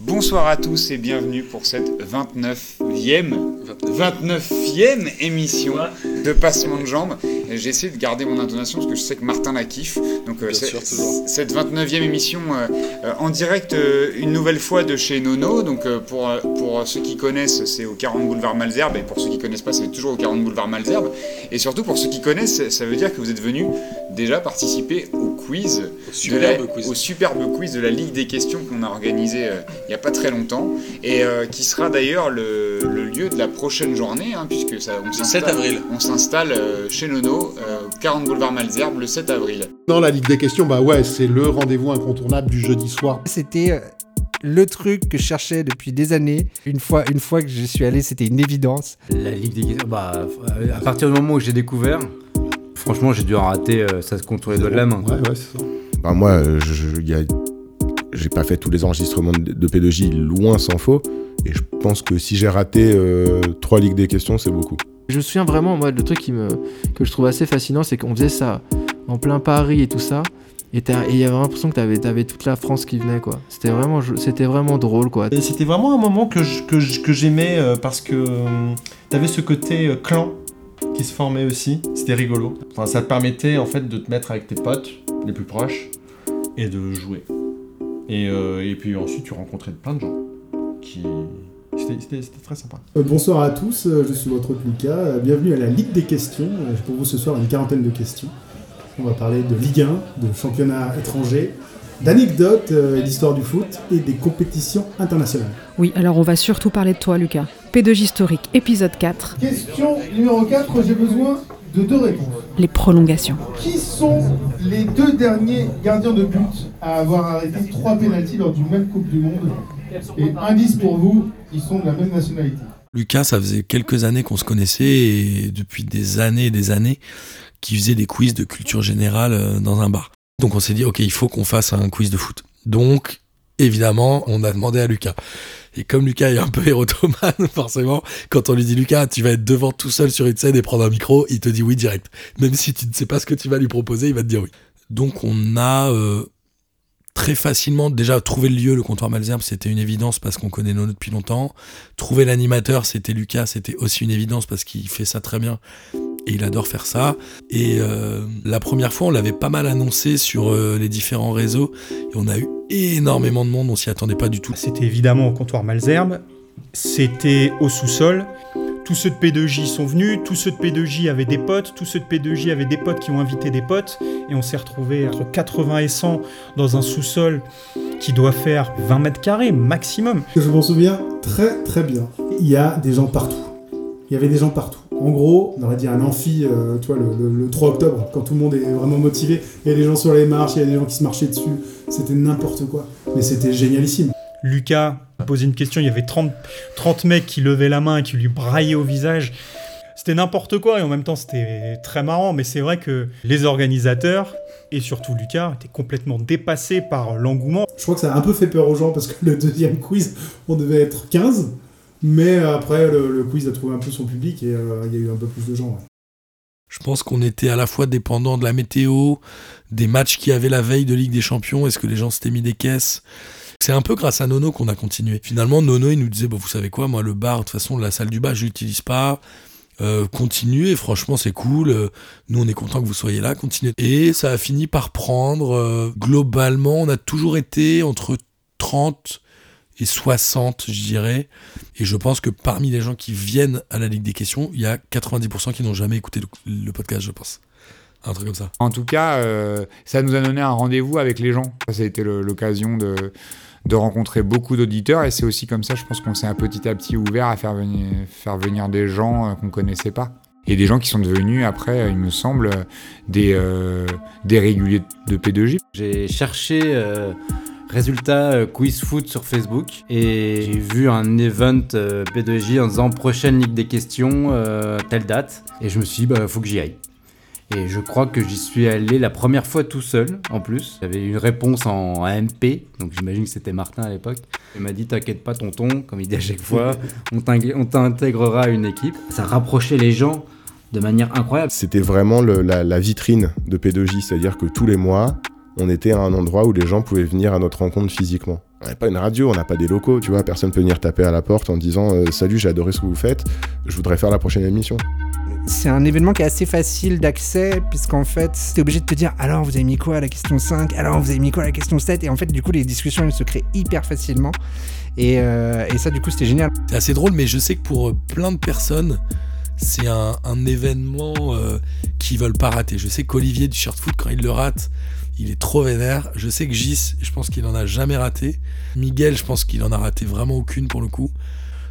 Bonsoir à tous et bienvenue pour cette 29e, 29e émission de Passement de Jambes. J'ai essayé de garder mon intonation parce que je sais que Martin la kiffe. Donc euh, sûr, toujours. cette 29e émission euh, euh, en direct euh, une nouvelle fois de chez Nono. Donc euh, pour, euh, pour ceux qui connaissent, c'est au 40 boulevard Malzerbe et pour ceux qui connaissent pas, c'est toujours au 40 boulevard Malzerbe. Et surtout pour ceux qui connaissent, ça veut dire que vous êtes venus déjà participer au quiz Au de superbe la- quiz. au superbe quiz de la Ligue des questions qu'on a organisé euh, il n'y a pas très longtemps et euh, qui sera d'ailleurs le, le lieu de la prochaine journée hein, puisque ça, on Le s'installe- 7 avril. On s'installe euh, chez Nono, euh, au 40 boulevard Malzerbe, le 7 avril. Non, la Ligue des questions, bah ouais, c'est le rendez-vous incontournable du jeudi soir. C'était le truc que je cherchais depuis des années. Une fois, une fois que je suis allé, c'était une évidence. La Ligue des questions, bah, à partir du moment où j'ai découvert, franchement, j'ai dû en rater, euh, ça se compte sur les doigts de la main. Ouais, ouais, c'est ça. Bah, moi, euh, je, je- y a- j'ai pas fait tous les enregistrements de, de P2J, loin s'en faut. Et je pense que si j'ai raté euh, trois ligues des questions, c'est beaucoup. Je me souviens vraiment, moi, le truc qui me, que je trouve assez fascinant, c'est qu'on faisait ça en plein Paris et tout ça. Et il y avait l'impression que t'avais avais toute la France qui venait, quoi. C'était vraiment, c'était vraiment drôle, quoi. C'était vraiment un moment que j'aimais euh, parce que euh, t'avais ce côté euh, clan qui se formait aussi. C'était rigolo. Enfin, ça te permettait en fait de te mettre avec tes potes les plus proches et de jouer. Et, euh, puis ensuite, tu rencontrais plein de gens qui. C'était très sympa. Euh, Bonsoir à tous, euh, je suis votre hôte Bienvenue à la Ligue des questions. Pour vous ce soir une quarantaine de questions. On va parler de Ligue 1, de championnat étranger, d'anecdotes euh, et d'histoire du foot et des compétitions internationales. Oui, alors on va surtout parler de toi, Lucas. P2J historique, épisode 4, Question numéro 4, j'ai besoin de deux réponses. les prolongations. Qui sont les deux derniers gardiens de but à avoir arrêté trois pénaltys lors d'une même Coupe du Monde? Et indice pour vous, ils sont de la même nationalité. Lucas, ça faisait quelques années qu'on se connaissait et depuis des années et des années qu'il faisait des quiz de culture générale euh, dans un bar. Donc on s'est dit, ok, il faut qu'on fasse un quiz de foot. Donc, évidemment, on a demandé à Lucas. Et comme Lucas est un peu érotomane, forcément, quand on lui dit Lucas, tu vas être devant tout seul sur une scène et prendre un micro, il te dit oui direct. Même si tu ne sais pas ce que tu vas lui proposer, il va te dire oui. Donc on a euh, très facilement déjà trouvé le lieu, le comptoir Malzerbe, c'était une évidence parce qu'on connaît Nono depuis longtemps. Trouver l'animateur, c'était Lucas, c'était aussi une évidence parce qu'il fait ça très bien et il adore faire ça. Et euh, la première fois, on l'avait pas mal annoncé sur euh, les différents réseaux et on a eu énormément de monde, on s'y attendait pas du tout. C'était évidemment au comptoir Malzerbe, c'était au sous-sol. Tous ceux de P2J sont venus, tous ceux de P2J avaient des potes, tous ceux de P2J avaient des potes qui ont invité des potes, et on s'est retrouvés entre 80 et 100 dans un sous-sol qui doit faire 20 mètres carrés maximum. Je m'en souviens très très bien. Il y a des gens partout. Il y avait des gens partout. En gros, on aurait dit un amphi, euh, tu vois, le, le- le 3 octobre, quand tout le monde est vraiment motivé. Il y a des gens sur les marches, il y a des gens qui se marchaient dessus. C'était n'importe quoi. Mais c'était génialissime. Lucas a posé une question, il y avait 30, 30 mecs qui levaient la main et qui lui braillaient au visage. C'était n'importe quoi et en même temps c'était très marrant, mais c'est vrai que les organisateurs et surtout Lucas étaient complètement dépassés par l'engouement. Je crois que ça a un peu fait peur aux gens parce que le deuxième quiz, on devait être 15. Mais après, le, quiz a trouvé un peu son public et euh, il y a eu un peu plus de gens. Je pense qu'on était à la fois dépendant de la météo, des matchs qu'il y avait la veille de Ligue des Champions, est-ce que les gens s'étaient mis des caisses? C'est un peu grâce à Nono qu'on a continué. Finalement, Nono, il nous disait, bon, vous savez quoi, moi, le bar, de toute façon, la salle du bas, je l'utilise pas. Euh, continuez, franchement, c'est cool. Euh, nous, on est content que vous soyez là, continuez. Et ça a fini par prendre, euh, globalement, on a toujours été entre 30 et 60, je dirais. Et je pense que parmi les gens qui viennent à la Ligue des questions, il y a 90% qui n'ont jamais écouté le, le podcast, je pense. Un truc comme ça. En tout cas, euh, ça nous a donné un rendez-vous avec les gens. Ça a été l'occasion de, de rencontrer beaucoup d'auditeurs et c'est aussi comme ça, je pense qu'on s'est un petit à petit ouvert à faire venir, faire venir des gens euh, qu'on connaissait pas. Et des gens qui sont devenus après, euh, il me semble, des, euh, des réguliers de P2J. J'ai cherché euh, résultats euh, quiz foot sur Facebook et j'ai vu un event euh, P2J en disant prochaine Ligue des questions, euh, telle date. Et je me suis dit, bah, faut que j'y aille. Et je crois que j'y suis allé la première fois tout seul, en plus. J'avais une réponse en AMP, donc j'imagine que c'était Martin à l'époque. Il m'a dit T'inquiète pas, tonton, comme il dit à chaque fois, on t'intégrera à une équipe. Ça rapprochait les gens de manière incroyable. C'était vraiment le- la, la vitrine de P2J, c'est-à-dire que tous les mois, on était à un endroit où les gens pouvaient venir à notre rencontre physiquement. On n'a pas une radio, on n'a pas des locaux, tu vois. Personne peut venir taper à la porte en disant euh, Salut, j'ai adoré ce que vous faites, je voudrais faire la prochaine émission. C'est un événement qui est assez facile d'accès, puisqu'en fait, t'es obligé de te dire alors vous avez mis quoi à la question 5, alors vous avez mis quoi à la question 7, et en fait, du coup, les discussions elles se créent hyper facilement. Et, euh, et ça, du coup, c'était génial. C'est assez drôle, mais je sais que pour euh, plein de personnes, c'est un, un événement euh, qu'ils veulent pas rater. Je sais qu'Olivier du Shirt Foot, quand il le rate, il est trop vénère. Je sais que Gis, je pense qu'il en a jamais raté. Miguel, je pense qu'il en a raté vraiment aucune pour le coup.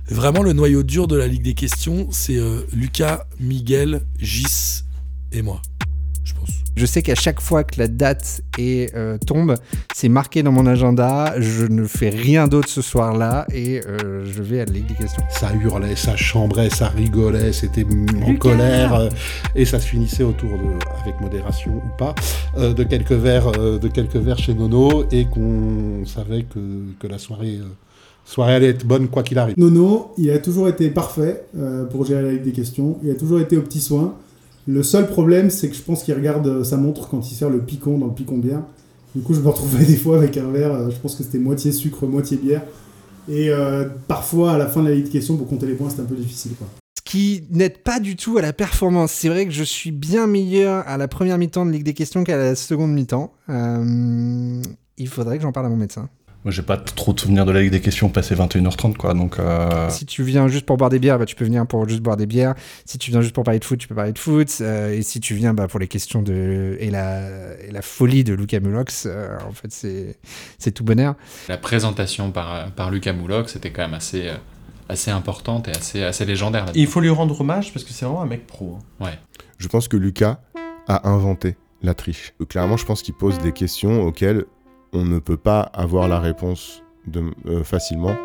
Vraiment, le noyau dur de la Ligue des questions, c'est euh, Lucas, Miguel, Gis et moi. Je sais qu'à chaque fois que la date est, euh, tombe, c'est marqué dans mon agenda. Je ne fais rien d'autre ce soir-là et euh, je vais à la Ligue des questions. Ça hurlait, ça chambrait, ça rigolait, c'était en colère euh, et ça se finissait autour de, avec modération ou pas, euh, de quelques verres, euh, de quelques verres chez Nono et qu'on savait que, que la soirée, euh, soirée allait être bonne quoi qu'il arrive. Nono, il a toujours été parfait euh, pour gérer la Ligue des questions. Il a toujours été aux petits soins. Le seul problème, c'est que je pense qu'il regarde euh, sa montre quand il sert le picon dans le picon bière. Du coup, je me retrouvais des fois avec un verre, euh, je pense que c'était moitié sucre, moitié bière. Et euh, parfois, à la fin de la Ligue des questions, pour compter les points, c'était un peu difficile. Quoi. Ce qui n'aide pas du tout à la performance. C'est vrai que je suis bien meilleur à la première mi-temps de Ligue des questions qu'à la seconde mi-temps. Il faudrait que j'en parle à mon médecin. Moi, j'ai pas trop de souvenirs de la Ligue des questions passé 21h30, quoi. Donc, euh, Si tu viens juste pour boire des bières, bah, tu peux venir pour juste boire des bières. Si tu viens juste pour parler de foot, tu peux parler de foot. Euh, et si tu viens bah, pour les questions de et la, et la folie de Luca Mulox, euh, en fait, c'est c'est tout bonheur. La présentation par, par Lucas Moulox c'était quand même assez, euh, assez importante et assez, assez légendaire. Il faut lui rendre hommage parce que c'est vraiment un mec pro. hein. Ouais. Je pense que Lucas a inventé la triche. Clairement, je pense qu'il pose des questions auxquelles on ne peut pas avoir la réponse de, euh, facilement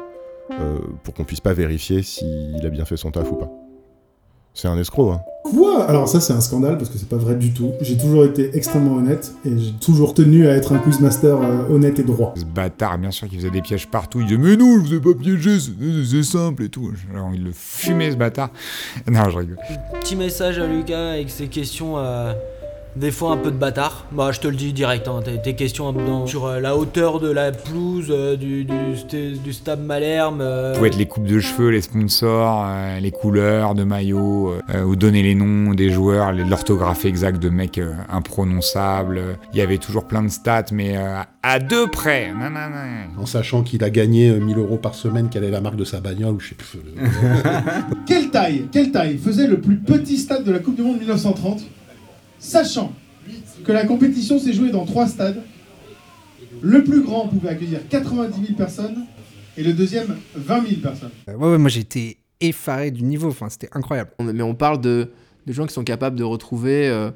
euh, pour qu'on puisse pas vérifier s'il a bien fait son taf ou pas. C'est un escroc, hein. Quoi? Alors ça, c'est un scandale parce que c'est pas vrai du tout. J'ai toujours été extrêmement honnête et j'ai toujours tenu à être un quizmaster euh, honnête et droit. Ce bâtard, bien sûr, qui faisait des pièges partout. Il disait Mais non, je vous ai pas piégé, c'est- c'est simple et tout. J'ai envie de le fumer, ce bâtard. Non, je rigole. Petit message à Lucas avec ses questions, euh, des fois un peu de bâtard. Bah, je te le dis direct, hein, tes, tes questions dans- sur euh, la hauteur de la pelouse euh, du, du, st- du stade Malherbe. euh, être les coupes de cheveux, les sponsors, euh, les couleurs de maillots, euh, ou donner les noms des joueurs, les- l'orthographe exacte de mecs euh, imprononçables. Il y avait toujours plein de stats, mais euh, à deux près. Non, non, non. En sachant qu'il a gagné euh, 1000 euros par semaine, quelle est la marque de sa bagnole ou je sais plus. Quelle taille, quelle taille faisait le plus petit stade de la Coupe du Monde 1930 Sachant que la compétition s'est jouée dans trois stades, le plus grand pouvait accueillir 90 000 personnes et le deuxième 20 000 personnes. Euh, ouais, ouais, moi j'étais effaré du niveau. Enfin, c'était incroyable. On- Mais on parle de, de gens qui sont capables de retrouver euh,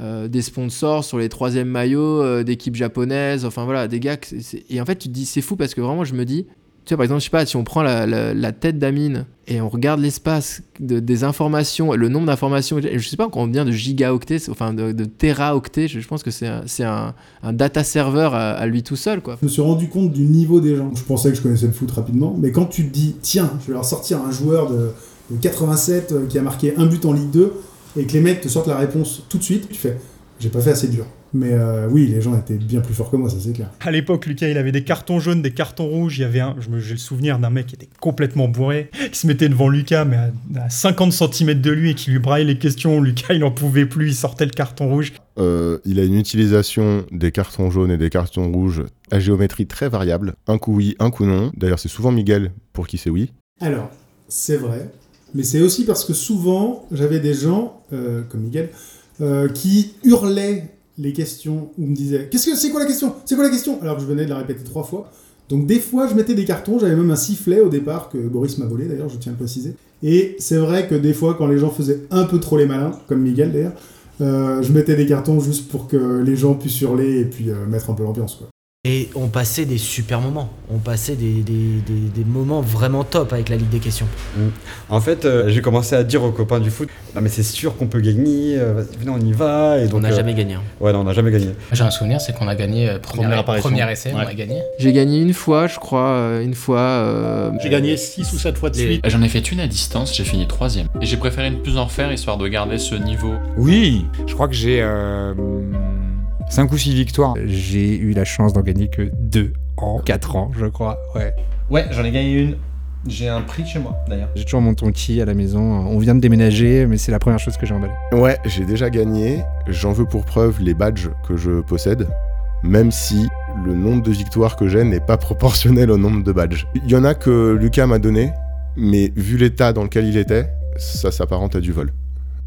euh, des sponsors sur les troisièmes maillots euh, d'équipes japonaises. Enfin voilà, des gars. que c'est- c'est- Et en fait, tu te dis, c'est fou parce que vraiment, je me dis, tu vois, par exemple, je sais pas, si on prend la, la- tête d'Amine et on regarde l'espace de- des informations, le nombre d'informations, je sais pas combien de gigaoctets, enfin de, de téraoctets, je, pense que c'est un, un, data server à, lui tout seul, quoi. Je me suis rendu compte du niveau des gens. Je pensais que je connaissais le foot rapidement, mais quand tu te dis, tiens, je vais leur sortir un joueur de, de 87 euh, qui a marqué un but en Ligue 2, et que les mecs te sortent la réponse tout de suite, tu fais, j'ai pas fait assez dur. Mais euh, oui, les gens étaient bien plus forts que moi, ça c'est clair. À l'époque, Lucas, il avait des cartons jaunes, des cartons rouges. Il y avait un, j'ai le souvenir d'un mec qui était complètement bourré, qui se mettait devant Lucas, mais à, à 50 cm de lui et qui lui braille les questions. Lucas, il en pouvait plus, il sortait le carton rouge. Euh, il a une utilisation des cartons jaunes et des cartons rouges à géométrie très variable. Un coup oui, un coup non. D'ailleurs, c'est souvent Miguel pour qui c'est oui. Alors, c'est vrai, mais c'est aussi parce que souvent, j'avais des gens, euh, comme Miguel, euh, qui hurlaient les questions ou me disaient Qu'est-ce que c'est quoi la question? C'est quoi la question? Alors que je venais de la répéter trois fois. Donc des fois, je mettais des cartons, j'avais même un sifflet au départ que Boris m'a volé d'ailleurs, je tiens à préciser. Et c'est vrai que des fois, quand les gens faisaient un peu trop les malins, comme Miguel d'ailleurs, euh, je mettais des cartons juste pour que les gens puissent hurler et puis euh, mettre un peu l'ambiance quoi. Et on passait des super moments. On passait des, des, des- des moments vraiment top avec la Ligue des questions. En fait, euh, j'ai commencé à dire aux copains du foot Non, mais c'est sûr qu'on peut gagner, euh, vas-y, venez, on y va. Et donc, n'a euh, jamais gagné, hein. Ouais, non, on n'a jamais gagné. J'ai un souvenir, c'est qu'on a gagné euh, apparition. premier essai, on a gagné. J'ai gagné une fois, je crois, euh, une fois. euh, J'ai gagné 6 ou 7 fois de Et J'en ai fait une à distance, j'ai fini troisième. Et j'ai préféré ne plus en faire histoire de garder ce niveau. Oui, je crois que j'ai 5 ou 6 victoires. J'ai eu la chance d'en gagner que deux ans. 4 ans, je crois, ouais. Ouais, j'en ai gagné une. J'ai un prix chez moi, d'ailleurs. J'ai toujours mon tonki à la maison. On vient de déménager, mais c'est la première chose que j'ai emballée. Ouais, j'ai déjà gagné. J'en veux pour preuve les badges que je possède, même si le nombre de victoires que j'ai n'est pas proportionnel au nombre de badges. Il y en a que Lucas m'a donné, mais vu l'état dans lequel il était, ça s'apparente à du vol.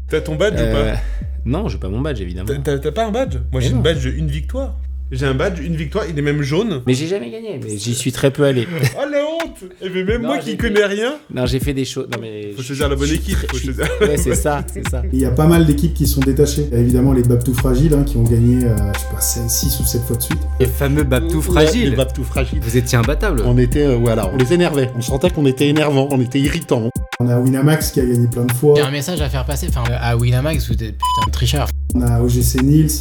T'as ton badge ou Euh, pas Non, j'ai pas mon badge évidemment. T'as- pas un badge? Moi Mais j'ai non. un badge une victoire. J'ai un badge, une victoire, il est même jaune. Mais j'ai jamais gagné, mais j'y suis très peu allé. Oh la honte Et mais même Non, moi qui fait- connais rien. Non, j'ai fait des choses. Non mais. Faut choisir la bonne équipe. Faut choisir... Ouais, c'est ça, c'est ça. Il y a pas mal d'équipes qui sont détachées. Il y a évidemment les Babtou fragiles hein, qui ont gagné, euh, je sais pas, 6 ou 7 fois de suite. Les fameux Babtou Ouais, fragiles. les Babtou fragiles. Vous étiez imbattable. On était, euh, voilà, on les énervait. On sentait qu'on était énervant, on était irritant. On a Winamax qui a gagné plein de fois. J'ai un message à faire passer. Enfin, à Winamax, vous êtes putain de tricheur. On a OGC Nils,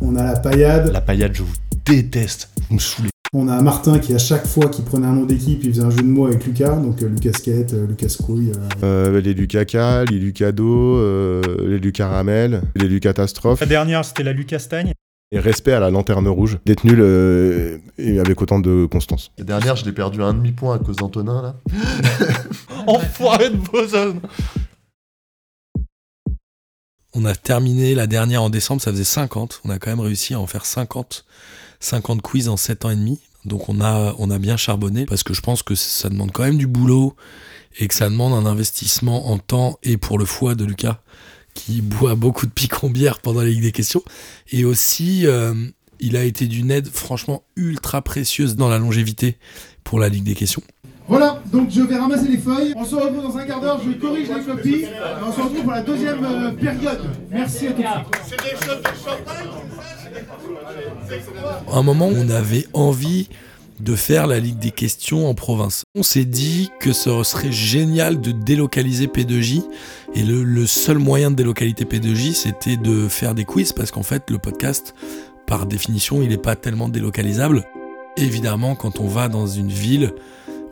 on a la paillade. La paillade, je vous déteste. Vous me saoulez. On a Martin qui, à chaque fois qu'il prenait un nom d'équipe, il faisait un jeu de mots avec Lucas. Donc euh, Lucas Skate, euh, Lucas Couille. euh. Euh, les Lucas les Lucado, euh, les Lucaramel, les Lucatastrophes. La dernière, c'était la Lucastagne. Et respect à la lanterne rouge, détenu le... et avec autant de constance. La dernière, je l'ai perdu à un demi-point à cause d'Antonin, là. Enfoiré de Bozone On a terminé la dernière en décembre, ça faisait 50. On a quand même réussi à en faire 50, 50 quiz en 7 ans et demi. Donc on a, on a bien charbonné parce que je pense que ça demande quand même du boulot et que ça demande un investissement en temps et pour le foie de Lucas qui boit beaucoup de picombière pendant la Ligue des questions. Et aussi, euh, il a été d'une aide franchement ultra précieuse dans la longévité pour la Ligue des questions. Voilà, donc je vais ramasser les feuilles. On se retrouve dans un quart d'heure, je corrige les copies. Et on se retrouve pour la deuxième euh, période. Merci à tous. À un moment, on avait envie de faire la Ligue des questions en province. On s'est dit que ce serait génial de délocaliser P2J et le, seul moyen de délocaliser P2J c'était de faire des quiz parce qu'en fait le podcast par définition il n'est pas tellement délocalisable. Évidemment quand on va dans une ville,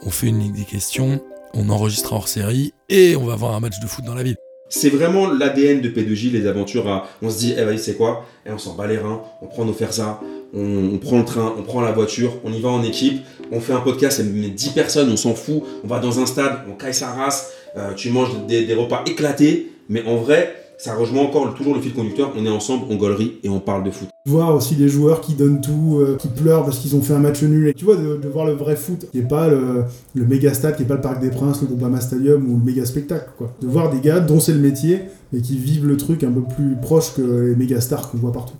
on fait une Ligue des questions, on enregistre hors série et on va voir un match de foot dans la ville. C'est vraiment l'ADN de P2J, les aventures. On se dit, eh vas-y, c'est quoi? Et on s'en bat les reins, on prend nos fersas, on, prend le train, on prend la voiture, on y va en équipe, on fait un podcast, a 10 personnes, on s'en fout, on va dans un stade, on caille sa race, euh, tu manges des repas éclatés, mais en vrai, ça rejoint encore toujours le fil conducteur, on est ensemble, on gaulerie et on parle de foot. Voir aussi des joueurs qui donnent tout, euh, qui pleurent parce qu'ils ont fait un match nul. Et tu vois, de, de voir le vrai foot, qui est pas le, le méga stade, qui est pas le Parc des Princes, le Groupama Stadium ou le méga spectacle, quoi. De voir des gars dont c'est le métier, mais qui vivent le truc un peu plus proche que les méga stars qu'on voit partout.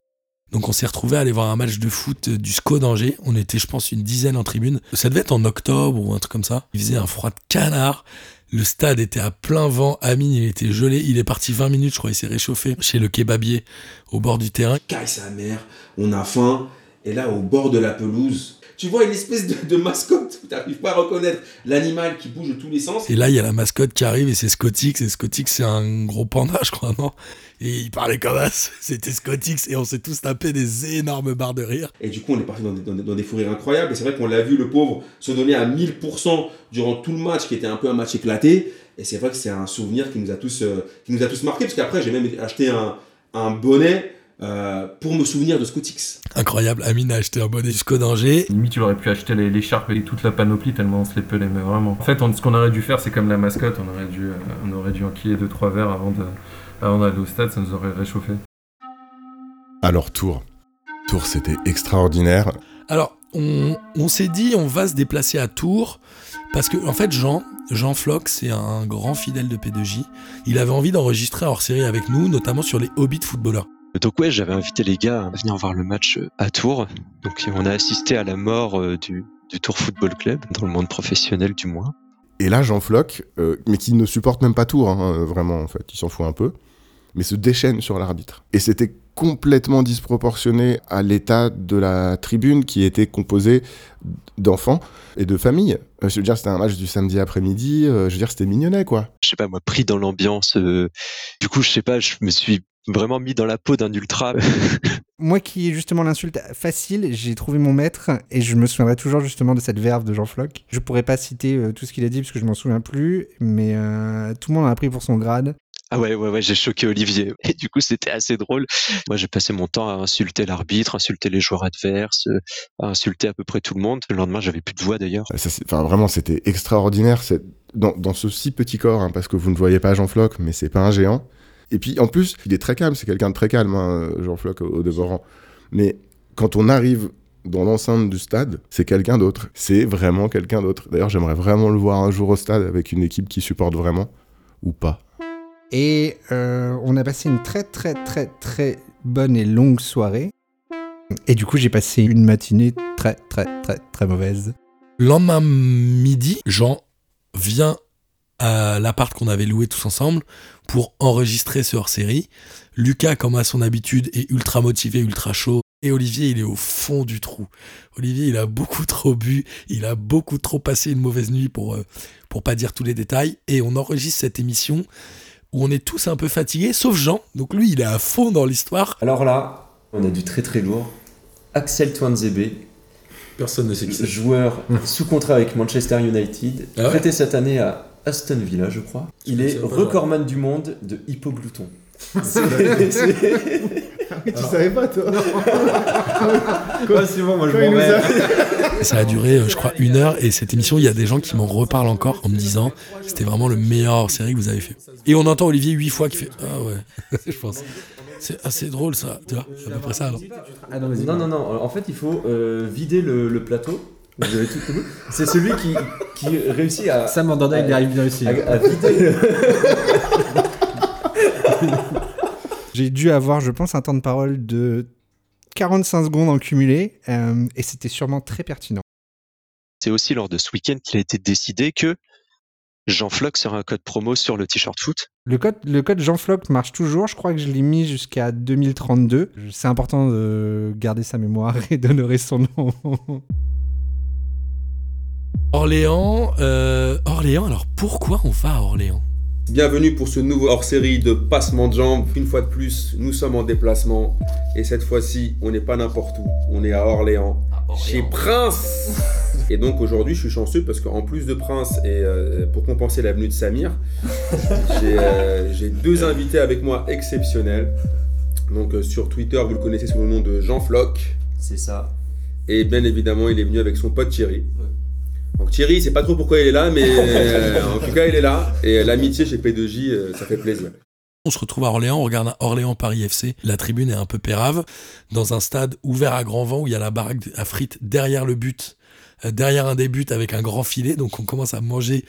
Donc on s'est retrouvé à aller voir un match de foot euh, du SCO d'Angers. On était, je pense, une dizaine en tribune. Ça devait être en octobre ou un truc comme ça. Il faisait un froid de canard. Le stade était à plein vent. Amine, il était gelé. Il est parti 20 minutes, je crois. Il s'est réchauffé chez le kebabier au bord du terrain. caille sa mère, on a faim, et là au bord de la pelouse, tu vois une espèce de, de mascotte où t'arrives pas à reconnaître l'animal qui bouge de tous les sens. Et là, il y a la mascotte qui arrive et c'est Scotix. Et Scotix, c'est un gros panda, je crois, non? Et il parlait comme ça. C'était Scotix. Et on s'est tous tapé des énormes barres de rire. Et du coup, on est parti dans des, dans des- dans des fous rires incroyables. Et c'est vrai qu'on l'a vu, le pauvre, se donner à 1000% durant tout le match, qui était un peu un match éclaté. Et c'est vrai que c'est un souvenir qui nous a tous, euh, qui nous a tous marqué. Parce qu'après, j'ai même acheté un, un bonnet euh, pour me souvenir de Scotix. Incroyable. Amine a acheté un bonnet du SCO d'Angers. Limite, tu aurais pu acheter les- l'écharpe et toute la panoplie tellement on se les pelait, mais vraiment. En fait, on- ce qu'on aurait dû faire, c'est comme la mascotte, on aurait dû, euh, on aurait dû enquiller deux trois verres avant d'aller au stade, ça nous aurait réchauffé. Alors Tours. Tours, c'était extraordinaire. Alors, on, on s'est dit, on va se déplacer à Tours, parce que, en fait, Jean, Jean Floch, c'est un grand fidèle de P2J. Il avait envie d'enregistrer hors série avec nous, notamment sur les hobbies de footballeurs. Donc ouais, j'avais invité les gars à venir voir le match euh, à Tours. Donc on a assisté à la mort euh, du, du Tours Football Club, dans le monde professionnel du moins. Et là, Jean Floch, euh, mais qui ne supporte même pas Tours, hein, euh, vraiment, en fait, il s'en fout un peu, mais se déchaîne sur l'arbitre. Et c'était complètement disproportionné à l'état de la tribune qui était composée d'enfants et de familles. Euh, je veux dire, c'était un match du samedi après-midi, euh, je veux dire, c'était mignonnet, quoi. Je sais pas moi, pris dans l'ambiance. du coup, je sais pas, je me suis vraiment mis dans la peau d'un ultra. Moi qui ai justement l'insulte facile, j'ai trouvé mon maître et je me souviendrai toujours justement de cette verve de Jean Floch. Je pourrais pas citer euh, tout ce qu'il a dit parce que je m'en souviens plus, mais euh, tout le monde en a pris pour son grade. Ah ouais, ouais, ouais, j'ai choqué Olivier. Et du coup, c'était assez drôle. Moi, j'ai passé mon temps à insulter l'arbitre, insulter les joueurs adverses, à insulter à peu près tout le monde. Le lendemain, j'avais plus de voix d'ailleurs. Enfin, vraiment, c'était extraordinaire. Dans, dans ce si petit corps, hein, parce que vous ne voyez pas Jean Floc, mais c'est pas un géant. Et puis, en plus, il est très calme. C'est quelqu'un de très calme, hein, Jean Floc, au, au demeurant. Mais quand on arrive dans l'enceinte du stade, c'est quelqu'un d'autre. C'est vraiment quelqu'un d'autre. D'ailleurs, j'aimerais vraiment le voir un jour au stade avec une équipe qui supporte vraiment, ou pas. Et euh, on a passé une très très très très bonne et longue soirée. Et du coup, j'ai passé une matinée très très très très mauvaise. Le lendemain midi, Jean vient à l'appart qu'on avait loué tous ensemble pour enregistrer ce hors-série. Lucas, comme à son habitude, est ultra motivé, ultra chaud. Et Olivier, il est au fond du trou. Olivier, il a beaucoup trop bu, il a beaucoup trop passé une mauvaise nuit pour, euh, pour pas dire tous les détails. Et on enregistre cette émission où on est tous un peu fatigués, sauf Jean. Donc lui, il est à fond dans l'histoire. Alors là, on a du très très lourd. Axel Twanzebe. Personne ne sait qui c'est. Joueur sous contrat avec Manchester United. Ah ouais prêté cette année à Aston Villa, je crois. Il est recordman du monde de hypoglouton. C'est- Tu savais pas, toi Quoi, c'est bon, moi je m'en vais. a- Ça a duré, euh, je crois, une heure. Et cette émission, il y a des gens qui m'en reparlent encore en me disant c'était vraiment le meilleur série que vous avez fait. Et on entend Olivier huit fois qui fait Ah ouais, je pense. C'est assez drôle ça, tu vois, c'est à peu près ça. alors. Ah non, non, non, non, en fait il faut euh, vider le, le plateau. Vous avez tout au bout. C'est celui qui, qui réussit à. Sam Mandanda, il y arrive bien aussi. À, à vider le- J'ai dû avoir, je pense, un temps de parole de 45 secondes en cumulé. euh, et c'était sûrement très pertinent. C'est aussi lors de ce week-end qu'il a été décidé que Jean Floc sera un code promo sur le t-shirt foot. Le code, le code Jean Floc marche toujours. Je crois que je l'ai mis jusqu'à 2032. C'est important de garder sa mémoire et d'honorer son nom. Orléans, euh, Orléans, alors pourquoi on va à Orléans? Bienvenue pour ce nouveau hors-série de Passement de Jambes. Une fois de plus, nous sommes en déplacement. Et cette fois-ci, on n'est pas n'importe où. On est à Orléans, chez Prince. Et donc aujourd'hui, je suis chanceux parce qu'en plus de Prince, et euh, pour compenser la venue de Samir, j'ai euh, j'ai deux invités avec moi exceptionnels. Donc euh, sur Twitter, vous le connaissez sous le nom de Jean Floc. C'est ça. Et bien évidemment, il est venu avec son pote Thierry. Donc Thierry, c'est pas trop pourquoi il est là, mais euh, en tout cas, il est là. Et l'amitié chez P2J, euh, ça fait plaisir. On se retrouve à Orléans, on regarde Orléans-Paris FC. La tribune est un peu pérave, dans un stade ouvert à grand vent où il y a la baraque à frites derrière le but, euh, derrière un des buts avec un grand filet. Donc on commence à manger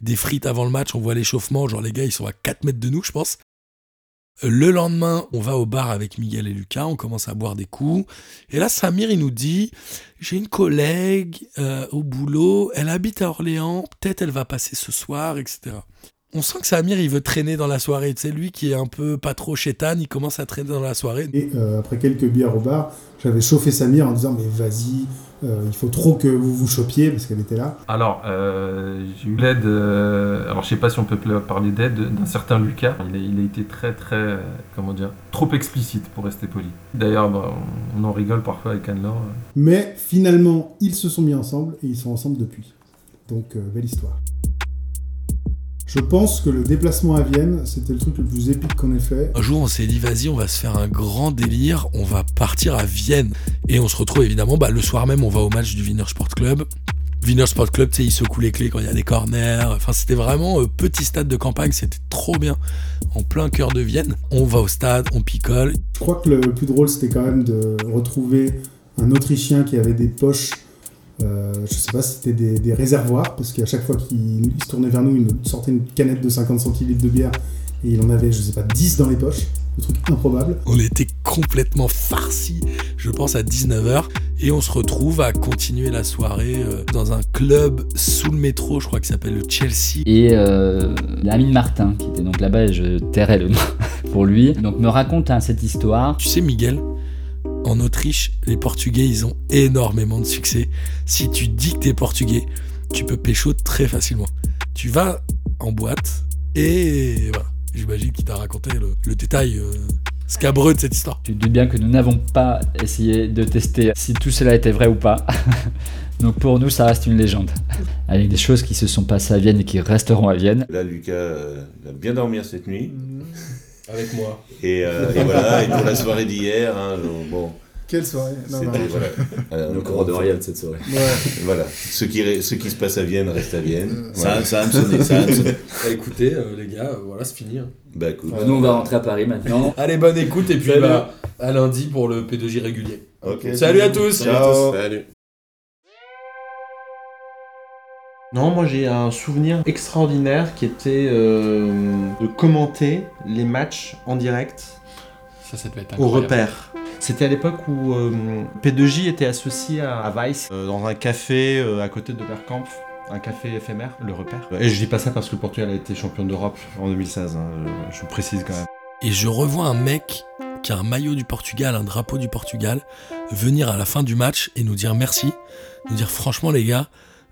des frites avant le match, on voit l'échauffement, genre les gars ils sont à 4 mètres de nous je pense. Le lendemain, on va au bar avec Miguel et Lucas, on commence à boire des coups. Et là, Samir, il nous dit, j'ai une collègue euh, au boulot, elle habite à Orléans, peut-être elle va passer ce soir, etc. On sent que Samir, il veut traîner dans la soirée. Sais, lui qui est un peu pas trop chétane, il commence à traîner dans la soirée. Et euh, après quelques bières au bar, j'avais chauffé Samir en disant Mais vas-y, euh, il faut trop que vous vous chopiez parce qu'elle était là. Alors, euh, j'ai eu l'aide, euh, alors je sais pas si on peut parler d'aide, d'un certain Lucas. Il a, il a été très, très, euh, comment dire, trop explicite pour rester poli. D'ailleurs, bah, on, on en rigole parfois avec Anne-Laure. Mais finalement, ils se sont mis ensemble et ils sont ensemble depuis. Donc, euh, belle histoire. Je pense que le déplacement à Vienne, c'était le truc le plus épique qu'on ait fait. Un jour, on s'est dit, vas-y, on va se faire un grand délire, on va partir à Vienne. Et on se retrouve évidemment, bah, le soir même, on va au match du Wiener Sport Club. Wiener Sport Club, tu sais, il secoue les clés quand il y a des corners. Enfin, c'était vraiment euh, petit stade de campagne, c'était trop bien. En plein cœur de Vienne. On va au stade, on picole. Je crois que le plus drôle, c'était quand même de retrouver un Autrichien qui avait des poches. Euh, je sais pas si c'était des, des réservoirs, parce qu'à chaque fois qu'il il se tournait vers nous, il nous sortait une canette de 50 centilitres de bière, et il en avait, je sais pas, 10 dans les poches. Le truc improbable. On était complètement farcis, je pense, à 19h. Et on se retrouve à continuer la soirée euh, dans un club sous le métro, je crois, qui s'appelle le Chelsea. Et euh, Amine Martin, qui était donc là-bas, et je tairai le nom pour lui, donc me raconte hein, cette histoire. Tu sais, Miguel, en Autriche, les Portugais, ils ont énormément de succès. Si tu dis que t'es portugais, tu peux pécho très facilement. Tu vas en boîte et voilà. J'imagine qu'il t'a raconté le, le détail euh, scabreux de cette histoire. Tu te doutes bien que nous n'avons pas essayé de tester si tout cela était vrai ou pas. Donc pour nous, ça reste une légende. Avec des choses qui se sont passées à Vienne et qui resteront à Vienne. Là, Lucas euh, va bien dormir cette nuit. Avec moi. Et, euh, et voilà, et pour la soirée d'hier, hein, bon. Quelle soirée? Non, non. C'était, voilà. Euh, Le cours de rien de cette soirée. Ouais. Voilà, ce qui, ce qui se passe à Vienne reste à Vienne. Ça, Voilà. ça a me sonné, ça a me sonné. Bah, écoutez, euh, les gars, euh, voilà, c'est fini. hein. Bah écoute. Nous, on va rentrer à Paris maintenant. Allez, bonne écoute et puis bah, à lundi pour le P2J régulier. Salut à tous. Ciao. Salut. Non, moi j'ai un souvenir extraordinaire qui était euh, de commenter les matchs en direct Ça, ça devait être au incroyable. repère. C'était à l'époque où euh, P2J était associé à, à Vice euh, dans un café à côté de Bergkamp, un café éphémère, le repère. Et je dis pas ça parce que le Portugal a été champion d'Europe en 2016, hein, je, je précise quand même. Et je revois un mec qui a un maillot du Portugal, un drapeau du Portugal, venir à la fin du match et nous dire merci. Nous dire franchement les gars,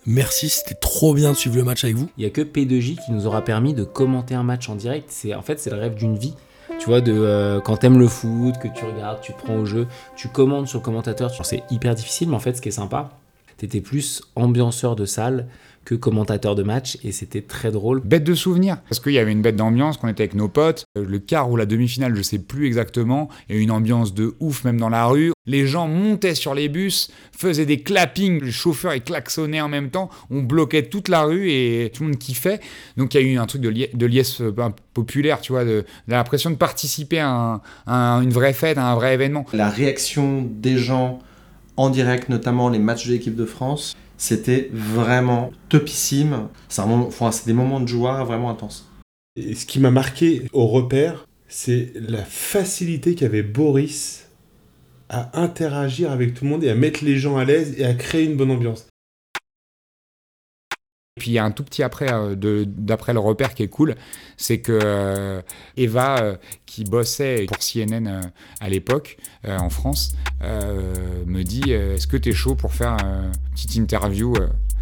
merci, c'était trop bien de suivre le match avec vous. Il y a que P2J qui nous aura permis de commenter un match en direct. C'est en fait c'est le rêve d'une vie. Tu vois, de euh, quand t'aimes le foot, que tu regardes, tu prends au jeu, tu commandes sur le commentateur. C'est hyper difficile, mais en fait, ce qui est sympa, t'étais plus ambianceur de salle que commentateur de match, et c'était très drôle. Bête de souvenir, parce qu'il y avait une bête d'ambiance, qu'on était avec nos potes. Euh, Le quart ou la demi-finale, je sais plus exactement. Il y a eu une ambiance de ouf même dans la rue. Les gens montaient sur les bus, faisaient des clappings, les chauffeurs ils klaxonnaient en même temps. On bloquait toute la rue et tout le monde kiffait. Donc il y a eu un truc de, lie- de liesse euh, ben, populaire, tu vois, de, de l'impression de participer à, un- à une vraie fête, à un vrai événement. La réaction des gens en direct, notamment les matchs de l'équipe de France, c'était vraiment topissime. C'est des moments de joie vraiment intenses. Et ce qui m'a marqué au repère, c'est la facilité qu'avait Boris à interagir avec tout le monde et à mettre les gens à l'aise et à créer une bonne ambiance. Et puis il y a un tout petit après, euh, d'après le repère qui est cool, c'est que euh, Eva, euh, qui bossait pour CNN à l'époque en France, me dit Est-ce que tu es chaud pour faire une petite interview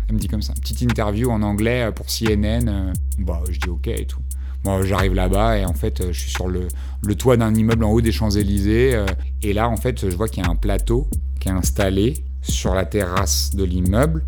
Elle me dit comme ça, petite interview en anglais pour CNN. Bah, je dis ok et tout. Bon, j'arrive là-bas et en fait, je suis sur le, le toit d'un immeuble en haut des Champs-Élysées. et là, en fait, je vois qu'il y a un plateau qui est installé sur la terrasse de l'immeuble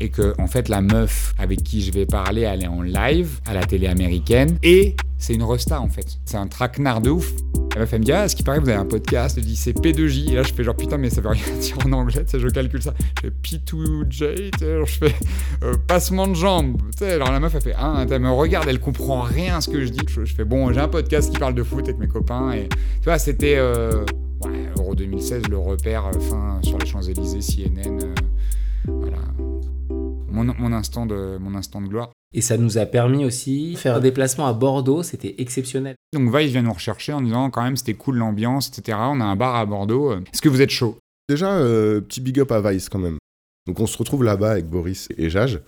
et que en fait la meuf avec qui je vais parler elle est en live à la télé américaine. Et c'est une resta en fait. C'est un traquenard de ouf. La meuf elle me dit ah ce qui paraît vous avez un podcast. Je dis c'est P2J et là je fais genre putain mais ça veut rien dire en anglais. Tu sais je calcule ça. Je fais P2J tu sais, je fais euh, passement de jambes. Tu sais alors la meuf elle fait ah elle me regarde elle comprend rien à ce que je dis. Je, fais bon j'ai un podcast qui parle de foot avec mes copains et tu vois c'était euh, Euro 2016 le repère euh, fin sur les Champs-Élysées CNN euh, voilà mon, mon instant de, mon instant de gloire. Et ça nous a permis aussi de faire un déplacement à Bordeaux, c'était exceptionnel. Donc Vice vient nous rechercher en disant quand même c'était cool l'ambiance, etc. On a un bar à Bordeaux. euh, Est-ce que vous êtes chaud? Déjà, euh, petit big up à Vice quand même. Donc on se retrouve là-bas avec Boris et Jage.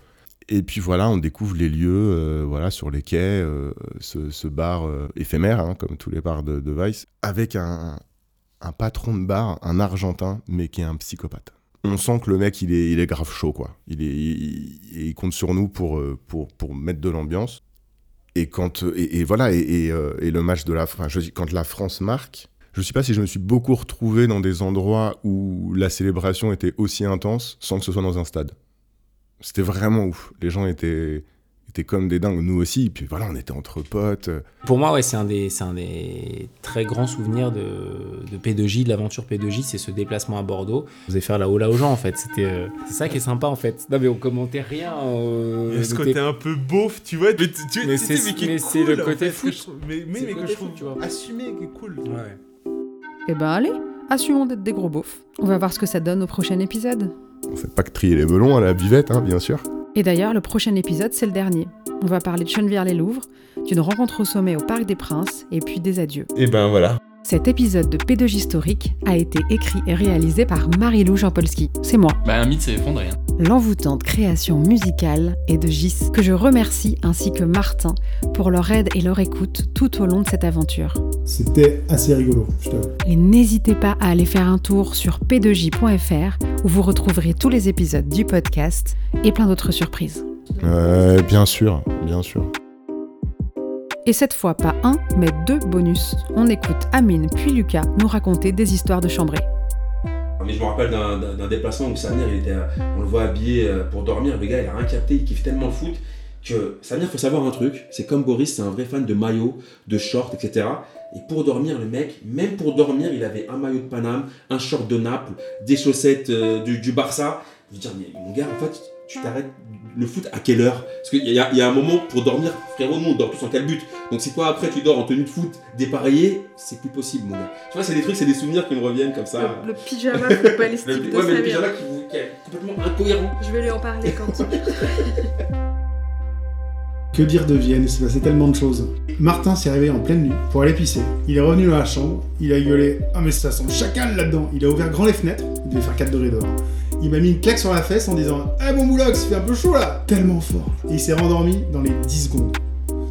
Et puis voilà, on découvre les lieux euh, voilà, sur les quais, euh, ce, ce bar euh, éphémère, hein, comme tous les bars de, de Vice, avec un, un patron de bar, un Argentin, mais qui est un psychopathe. On sent que le mec, il est, grave chaud, quoi. Il, est, il, compte sur nous pour, euh, pour, pour mettre de l'ambiance. Et, quand, et, et voilà, et, euh, et le match de la enfin, quand la France marque, je ne sais pas si je me suis beaucoup retrouvé dans des endroits où la célébration était aussi intense sans que ce soit dans un stade. C'était vraiment ouf. Les gens étaient, étaient comme des dingues, nous aussi. Puis voilà, on était entre potes. Pour moi, ouais, c'est un, des, c'est un des très grands souvenirs de, de P2J, de l'aventure P2J, c'est ce déplacement à Bordeaux. Vous allez faire la hola aux gens, en fait. C'était, euh, c'est ça qui est sympa, en fait. Non, mais on commentait rien. euh, Il y a ce côté un peu beauf, tu vois. Mais, tu, tu- Mais c'est- cool, le en côté fait, je trouve- Mais, mais, C'est le mais que côté je trouve foot, tu vois. assumé, qui est cool. Ouais. Eh ben allez, assumons d'être des gros beaufs. On va voir ce que ça donne au prochain épisode. On fait pas que trier les melons à la buvette, hein, bien sûr. Et d'ailleurs, le prochain épisode, c'est le dernier. On va parler de Chenevière-les-Louvres, d'une rencontre au sommet au Parc des Princes, et puis des adieux. Et ben voilà. Cet épisode de P2J historique a été écrit et réalisé par Marie-Lou Jean-Polski. C'est moi. Bah, un mythe s'est effondré. hein. L'envoûtante création musicale est de Gis, que je remercie ainsi que Martin pour leur aide et leur écoute tout au long de cette aventure. C'était assez rigolo, je t'avoue. Et n'hésitez pas à aller faire un tour sur p2j.fr où vous retrouverez tous les épisodes du podcast et plein d'autres surprises. Euh, bien sûr, bien sûr. Et cette fois, pas un, mais deux bonus. On écoute Amine puis Lucas nous raconter des histoires de chambrée. Mais je me rappelle d'un- déplacement où Samir, il était, on le voit habillé euh, pour dormir. Le gars, il a rien capté, il kiffe tellement le foot que Samir, faut savoir un truc. C'est comme Boris, c'est un vrai fan de maillot, de short, etc. Et pour dormir, le mec, même pour dormir, il avait un maillot de Paname, un short de Naples, des chaussettes euh, du, du Barça. Je veux dire, mais mon gars, en fait, tu t'arrêtes le foot à quelle heure? Parce qu'il y, a- il y a un moment pour dormir, frérot, nous on dort tous en calbut. Donc si toi après tu dors en tenue de foot dépareillé, c'est plus possible, mon gars. Tu vois, c'est des trucs, c'est des souvenirs qui me reviennent comme ça. Le pyjama footballistique Le- de ouais, mais le pyjama qui, vous- qui est complètement incohérent. Je vais lui en parler quand Que dire de Vienne? Il s'est passé tellement de choses. Martin s'est réveillé en pleine nuit pour aller pisser. Il est revenu dans la chambre, il a gueulé Ah, mais ça sent le chacal là-dedans Il a ouvert grand les fenêtres, il devait faire 4 degrés dehors. Il m'a mis une claque sur la fesse en disant Eh mon moulox, il fait un peu chaud là Tellement fort. Et il s'est rendormi dans les 10 secondes.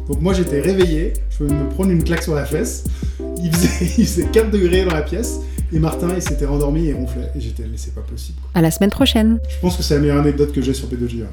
Donc moi j'étais réveillé, je venais de me prendre une claque sur la fesse. Il faisait, il faisait 4 degrés dans la pièce. Et Martin, il s'était rendormi et ronflait. Et j'étais, mais c'est pas possible. À la semaine prochaine. Je pense que c'est la meilleure anecdote que j'ai sur P2J. ouais.